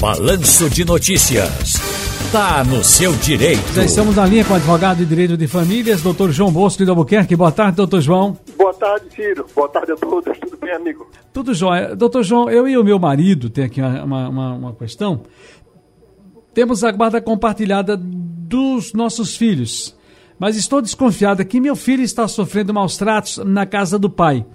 Balanço de Notícias. Tá no seu direito. Já estamos na linha com o advogado de direito de famílias, doutor João Bosco de Albuquerque. Boa tarde, doutor João. Boa tarde, Ciro. Boa tarde a todos. Tudo bem, amigo? Tudo jóia. Doutor João, eu e o meu marido, tem aqui uma, uma, uma questão. Temos a guarda compartilhada dos nossos filhos, mas estou desconfiada que meu filho está sofrendo maus tratos na casa do pai.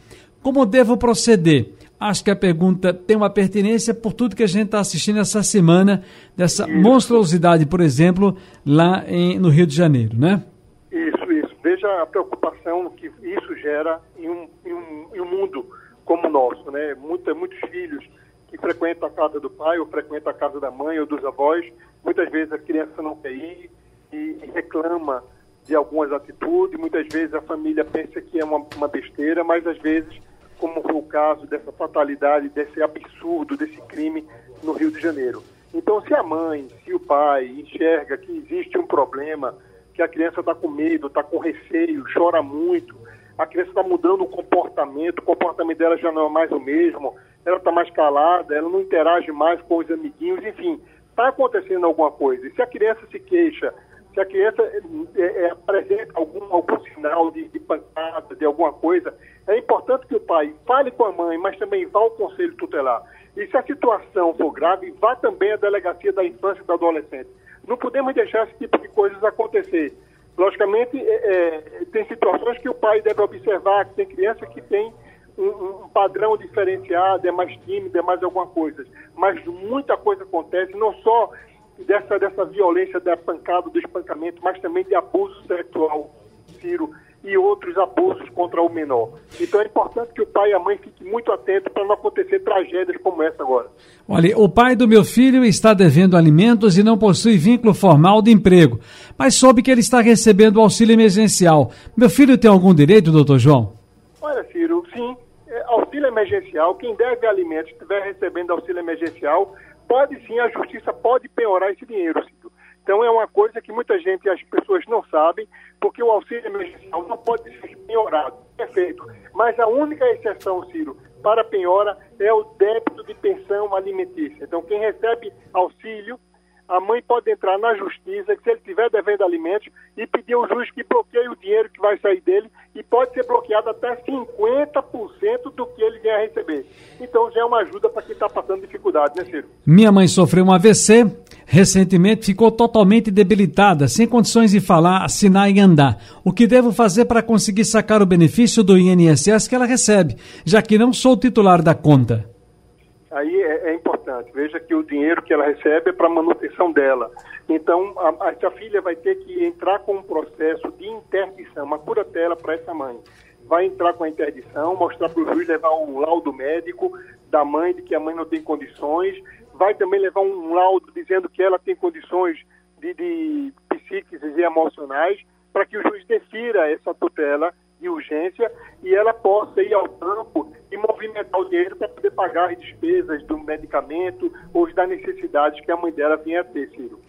Como devo proceder? Acho que a pergunta tem uma pertinência por tudo que a gente está assistindo essa semana, dessa isso. monstruosidade, por exemplo, lá em, no Rio de Janeiro, né? Isso, isso. Veja a preocupação que isso gera em um, em um, em um mundo como o nosso, né? Muita, muitos filhos que frequentam a casa do pai ou frequentam a casa da mãe ou dos avós, muitas vezes a criança não quer ir e, e reclama de algumas atitudes, muitas vezes a família pensa que é uma, uma besteira, mas às vezes como foi o caso dessa fatalidade, desse absurdo, desse crime no Rio de Janeiro. Então, se a mãe, se o pai enxerga que existe um problema, que a criança está com medo, está com receio, chora muito, a criança está mudando o comportamento, o comportamento dela já não é mais o mesmo, ela está mais calada, ela não interage mais com os amiguinhos, enfim, está acontecendo alguma coisa. E se a criança se queixa, se a criança é, é, apresenta algum, algum sinal de, de pancada, de alguma coisa, é importante que o pai fale com a mãe, mas também vá ao conselho tutelar. E se a situação for grave, vá também à delegacia da infância e do adolescente. Não podemos deixar esse tipo de coisas acontecer. Logicamente, é, é, tem situações que o pai deve observar, que tem criança que tem um, um, padrão diferenciado, é mais tímido, é mais alguma coisa. Mas muita coisa acontece, não só dessa, dessa violência, da pancada, do espancamento, mas também de abuso sexual, Ciro e outros abusos contra o menor. Então é importante que o pai e a mãe fiquem muito atentos para não acontecer tragédias como essa agora. Olha, o pai do meu filho está devendo alimentos e não possui vínculo formal de emprego, mas soube que ele está recebendo auxílio emergencial. Meu filho tem algum direito, doutor João? Olha, Ciro, sim. É, auxílio emergencial, quem deve alimentos estiver recebendo auxílio emergencial, pode sim, a justiça pode penhorar esse dinheiro. Então é uma coisa que muita gente, as pessoas não sabem, porque o auxílio emergencial não pode ser penhorado, perfeito. Mas a única exceção, Ciro, para penhora é o débito de pensão alimentícia. Então quem recebe auxílio, a mãe pode entrar na justiça, se ele estiver devendo alimentos, e pedir ao juiz que bloqueie o dinheiro que vai sair dele, e pode ser bloqueado até 50% do que ele vier a receber. Então já é uma ajuda para quem está passando dificuldade, né, Ciro? Minha mãe sofreu um AVC, recentemente ficou totalmente debilitada, sem condições de falar, assinar e andar. O que devo fazer para conseguir sacar o benefício do INSS que ela recebe, já que não sou titular da conta? Aí é, é importante. Veja que o dinheiro que ela recebe é para manutenção dela. Então, a, essa filha vai ter que entrar com um processo de interdição, uma curatela para essa mãe. Vai entrar com a interdição, mostrar para o juiz levar um laudo médico da mãe de que a mãe não tem condições, vai também levar um laudo dizendo que ela tem condições de, de psíquicas e emocionais, para que o juiz defira essa tutela de urgência e ela possa ir ao banco e movimentar o dinheiro para poder pagar as despesas do medicamento ou das necessidades que a mãe dela vinha a ter, Ciro.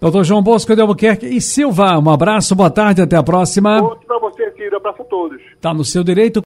Doutor João Bosco de Albuquerque e Silva, um abraço, boa tarde, até a próxima. Outro para você, Ciro, abraço a todos. Está no seu direito.